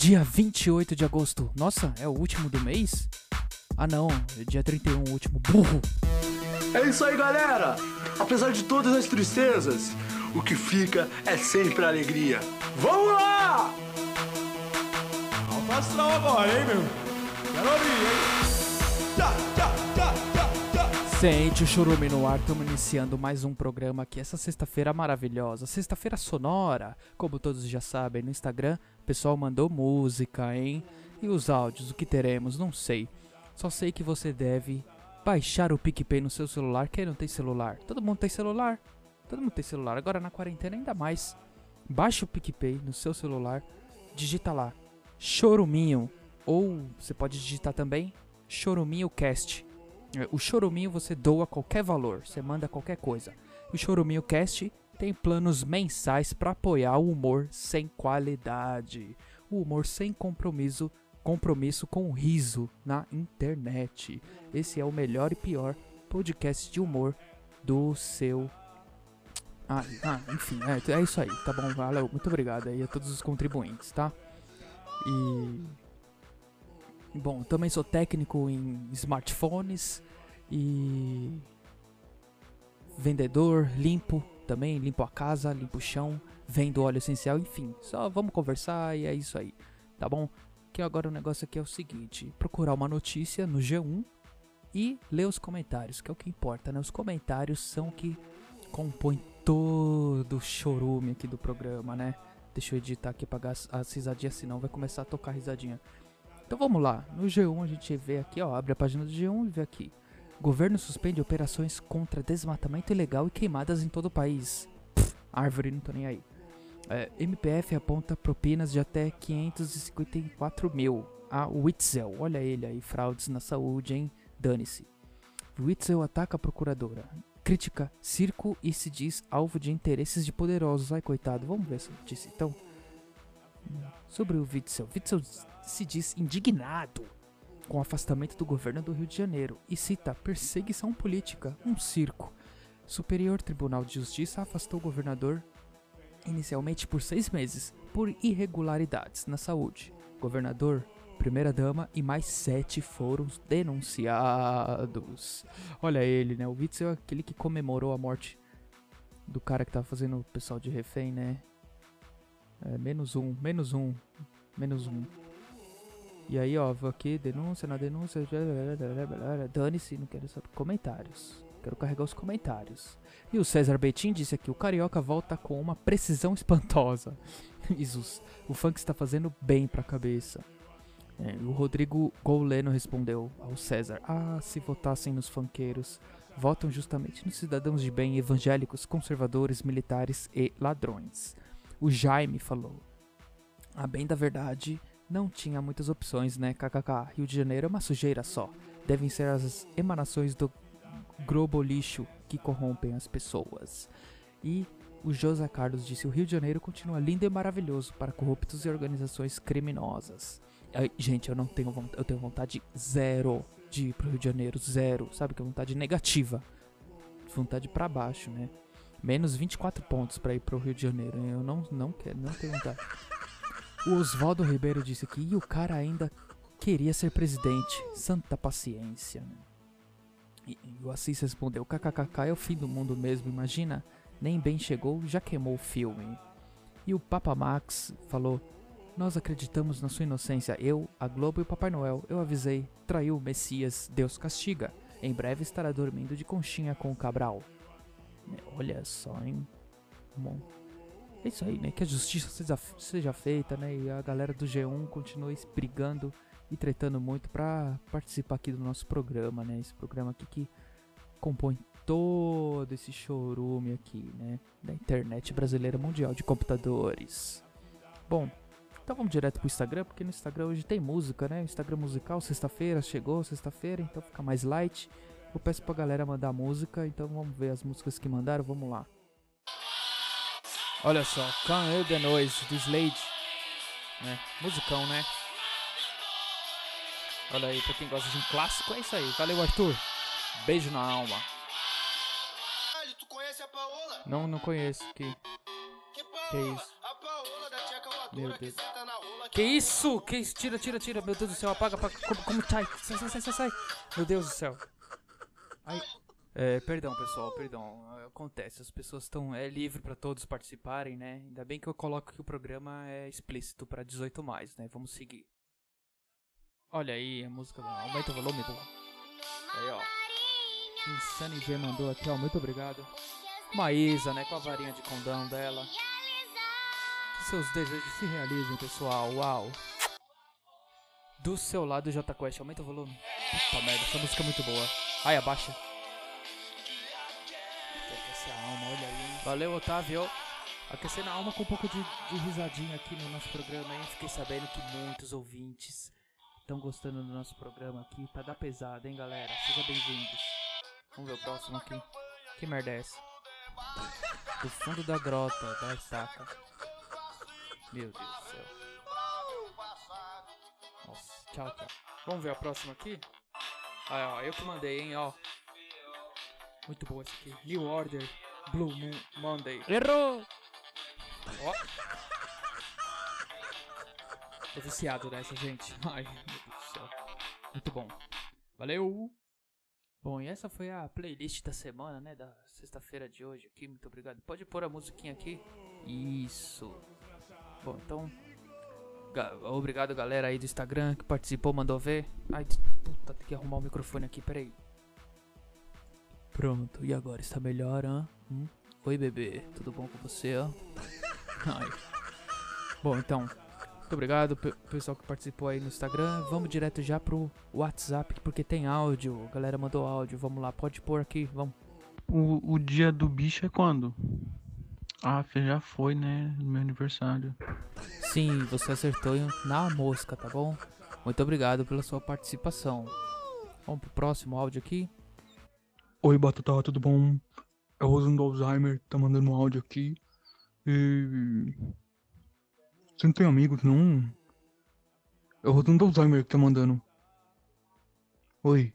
Dia 28 de agosto. Nossa, é o último do mês? Ah não, é dia 31, o último. Burro! É isso aí, galera! Apesar de todas as tristezas, o que fica é sempre a alegria. Vamos lá! Astral agora, hein, meu? Quero ouvir, hein? Sente o chorume no ar, estamos iniciando mais um programa aqui essa sexta-feira maravilhosa, sexta-feira sonora, como todos já sabem no Instagram, o pessoal mandou música, hein? E os áudios, o que teremos, não sei. Só sei que você deve baixar o PicPay no seu celular, quem não tem celular? Todo mundo tem celular? Todo mundo tem celular, agora na quarentena ainda mais. Baixa o PicPay no seu celular, digita lá, Choruminho, ou você pode digitar também, Choruminho Cast. É, O Choruminho você doa qualquer valor, você manda qualquer coisa. O Choruminho Cast tem planos mensais para apoiar o humor sem qualidade, o humor sem compromisso, compromisso com o riso na internet. Esse é o melhor e pior podcast de humor do seu ah, ah, enfim, é, é isso aí, tá bom? Valeu, muito obrigado aí a todos os contribuintes, tá? E Bom, também sou técnico em smartphones e vendedor, limpo também, limpo a casa, limpo o chão, vendo óleo essencial, enfim, só vamos conversar e é isso aí, tá bom? Que agora o negócio aqui é o seguinte, procurar uma notícia no G1 e ler os comentários, que é o que importa, né? Os comentários são o que compõem todo o chorume aqui do programa, né? Deixa eu editar aqui pra as, as risadinhas, senão vai começar a tocar risadinha. Então vamos lá, no G1 a gente vê aqui, ó, abre a página do G1 e vê aqui. Governo suspende operações contra desmatamento ilegal e queimadas em todo o país. Pff, árvore, não tô nem aí. É, MPF aponta propinas de até 554 mil. A Witzel, olha ele aí, fraudes na saúde, hein? Dane-se. Witzel ataca a procuradora. Crítica circo e se diz alvo de interesses de poderosos. Ai, coitado, vamos ver essa notícia então. Sobre o Witzel. Witzel se diz indignado com o afastamento do governo do Rio de Janeiro e cita perseguição política, um circo. Superior Tribunal de Justiça afastou o governador inicialmente por seis meses por irregularidades na saúde. Governador, primeira-dama e mais sete foram denunciados. Olha ele, né? O Witzel é aquele que comemorou a morte do cara que tava fazendo o pessoal de refém, né? É, menos um, menos um, menos um. E aí, ó, vou aqui, denúncia na denúncia. Dane-se, não quero saber. Comentários. Quero carregar os comentários. E o César Betim disse aqui: o Carioca volta com uma precisão espantosa. Jesus, o funk está fazendo bem pra cabeça. É, o Rodrigo Gouleno respondeu ao César: Ah, se votassem nos funkeiros, votam justamente nos cidadãos de bem evangélicos, conservadores, militares e ladrões. O Jaime falou: A bem da verdade, não tinha muitas opções, né? KKK, Rio de Janeiro é uma sujeira só. Devem ser as emanações do globo lixo que corrompem as pessoas. E o José Carlos disse: O Rio de Janeiro continua lindo e maravilhoso para corruptos e organizações criminosas. Gente, eu não tenho vontade, eu tenho vontade zero de ir pro Rio de Janeiro, zero, sabe que é vontade negativa, vontade pra baixo, né? Menos 24 pontos pra ir pro Rio de Janeiro. Eu não, não quero, não tenho vontade. O Oswaldo Ribeiro disse aqui, e o cara ainda queria ser presidente. Santa paciência. né? E, e o Assis respondeu, kkkk é o fim do mundo mesmo, imagina? Nem bem chegou, já queimou o filme. E o Papa Max falou, nós acreditamos na sua inocência, eu, a Globo e o Papai Noel. Eu avisei, traiu o Messias, Deus castiga. Em breve estará dormindo de conchinha com o Cabral. Olha só, hein? Bom, é isso aí, né? Que a justiça seja, seja feita, né? E a galera do G1 continue brigando e tretando muito pra participar aqui do nosso programa, né? Esse programa aqui que compõe todo esse chorume aqui, né? Da internet brasileira mundial de computadores. Bom, então vamos direto pro Instagram, porque no Instagram hoje tem música, né? Instagram musical, sexta-feira, chegou sexta-feira, então fica mais light. Eu peço pra galera mandar música, então vamos ver as músicas que mandaram, vamos lá. Olha só, Can't Hear the Noise, do Slade. Né? Musicão, né? Olha aí, pra quem gosta de um clássico, é isso aí. Valeu, Arthur. Beijo na alma. Caralho, tu conhece a Paola? Não, não conheço. Que... Que Paola? Que isso? A Paola da tcheca Meu Deus. que Que isso? Que isso? Tira, tira, tira. Meu Deus do céu, apaga, apaga. Como, como sai? Sai, sai, sai, sai, sai. Meu Deus do céu. Ai. É, perdão, pessoal, perdão. Acontece, as pessoas estão. É livre pra todos participarem, né? Ainda bem que eu coloco que o programa é explícito pra 18 mais, né? Vamos seguir. Olha aí a música. Aumenta o volume, pô. Aí, ó. Insane J mandou aqui, ó. Muito obrigado. Maísa, né? Com a varinha de condão dela. Que seus desejos se realizem, pessoal. Uau. Do seu lado, J Quest, aumenta o volume. Puta merda, essa música é muito boa. Ai, abaixa. Aquecer a alma, olha aí. Valeu, Otávio. Aquecendo a alma com um pouco de, de risadinha aqui no nosso programa, hein? Fiquei sabendo que muitos ouvintes estão gostando do nosso programa aqui. Tá da pesada, hein, galera? Sejam bem-vindos. Vamos ver o próximo aqui. Que merda é essa? Do fundo da grota, da estaca. Meu Deus do céu. Nossa, tchau, tchau. Vamos ver a próxima aqui? Ah, ó, eu que mandei, hein, ó. Muito boa essa aqui. New Order, Blue Moon Monday. Errou! Ó. Tô viciado nessa, gente. Ai, meu Deus do céu. Muito bom. Valeu! Bom, e essa foi a playlist da semana, né? Da sexta-feira de hoje aqui. Muito obrigado. Pode pôr a musiquinha aqui. Isso. Bom, então. Ga- Obrigado, galera aí do Instagram que participou, mandou ver. Ai, puta, tem que arrumar o microfone aqui, peraí. Pronto, e agora? Está melhor, hã? Hum? Oi, bebê. Tudo bom com você, ó? Ai. Bom, então. Muito obrigado pe- pessoal que participou aí no Instagram. Vamos direto já pro WhatsApp, porque tem áudio. A galera mandou áudio. Vamos lá, pode pôr aqui, vamos. O, o dia do bicho é quando? Ah, já foi, né? Meu aniversário. Sim, você acertou na mosca, tá bom? Muito obrigado pela sua participação. Vamos pro próximo áudio aqui. Oi, Batata, tudo bom? É o Rosando Alzheimer, tá mandando um áudio aqui. E. Você não tem amigos, não? É o Rosando Alzheimer que tá mandando. Oi.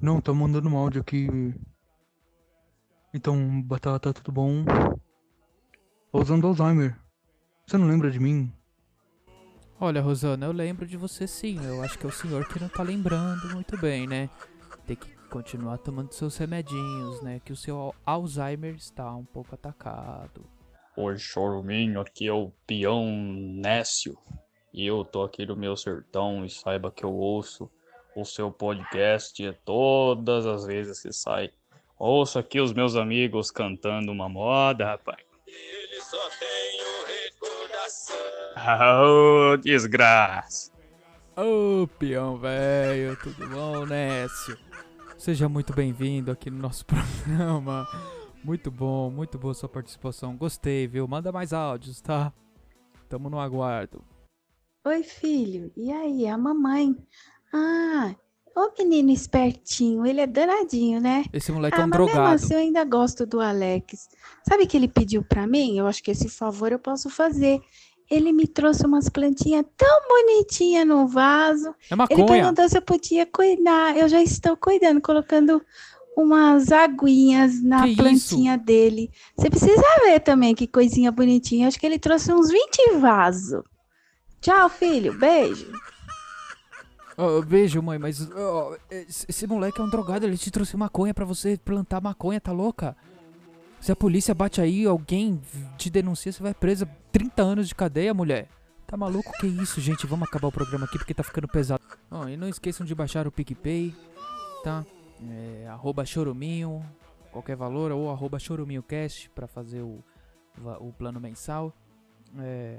Não, tá mandando um áudio aqui. Então, Batata, tudo bom? Rosando Alzheimer. Você não lembra de mim? Olha, Rosana, eu lembro de você sim. Eu acho que é o senhor que não tá lembrando muito bem, né? Tem que continuar tomando seus remedinhos, né? Que o seu al- Alzheimer está um pouco atacado. Oi, choruminho, aqui é o peão Nécio. E eu tô aqui no meu sertão e saiba que eu ouço o seu podcast todas as vezes que sai. Ouço aqui os meus amigos cantando uma moda, rapaz. Ele só tem recordação. Oh, desgraça. Ô, peão velho, tudo bom, Nécio? Seja muito bem-vindo aqui no nosso programa. Muito bom, muito boa sua participação. Gostei, viu? Manda mais áudios, tá? Tamo no aguardo. Oi, filho. E aí, a mamãe? Ah, ô menino espertinho, ele é danadinho, né? Esse moleque ah, é um mas mesmo drogado. assim eu ainda gosto do Alex. Sabe o que ele pediu pra mim? Eu acho que esse favor eu posso fazer. Ele me trouxe umas plantinhas tão bonitinhas no vaso. É Ele maconha. perguntou se eu podia cuidar. Eu já estou cuidando, colocando umas aguinhas na Que isso? plantinha dele. Você precisa ver também que coisinha bonitinha. Acho que ele trouxe uns 20 vasos. Tchau, filho. Beijo. Ó, beijo, mãe, mas ó, esse moleque é um drogado, ele te trouxe maconha pra você plantar maconha, tá louca? Se a polícia bate aí, alguém te denuncia, você vai presa 30 anos de cadeia, mulher. Tá maluco? Que isso, gente? Vamos acabar o programa aqui porque tá ficando pesado. Ó, e não esqueçam de baixar o PicPay, tá? É, arroba choruminho, qualquer valor, ou arroba choruminhocast pra fazer o, o plano mensal. É,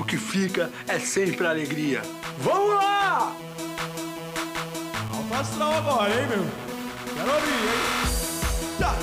o que fica é sempre a alegria. Vamos lá! Alto astral agora, hein, meu? Quero ouvir, hein? Tchá,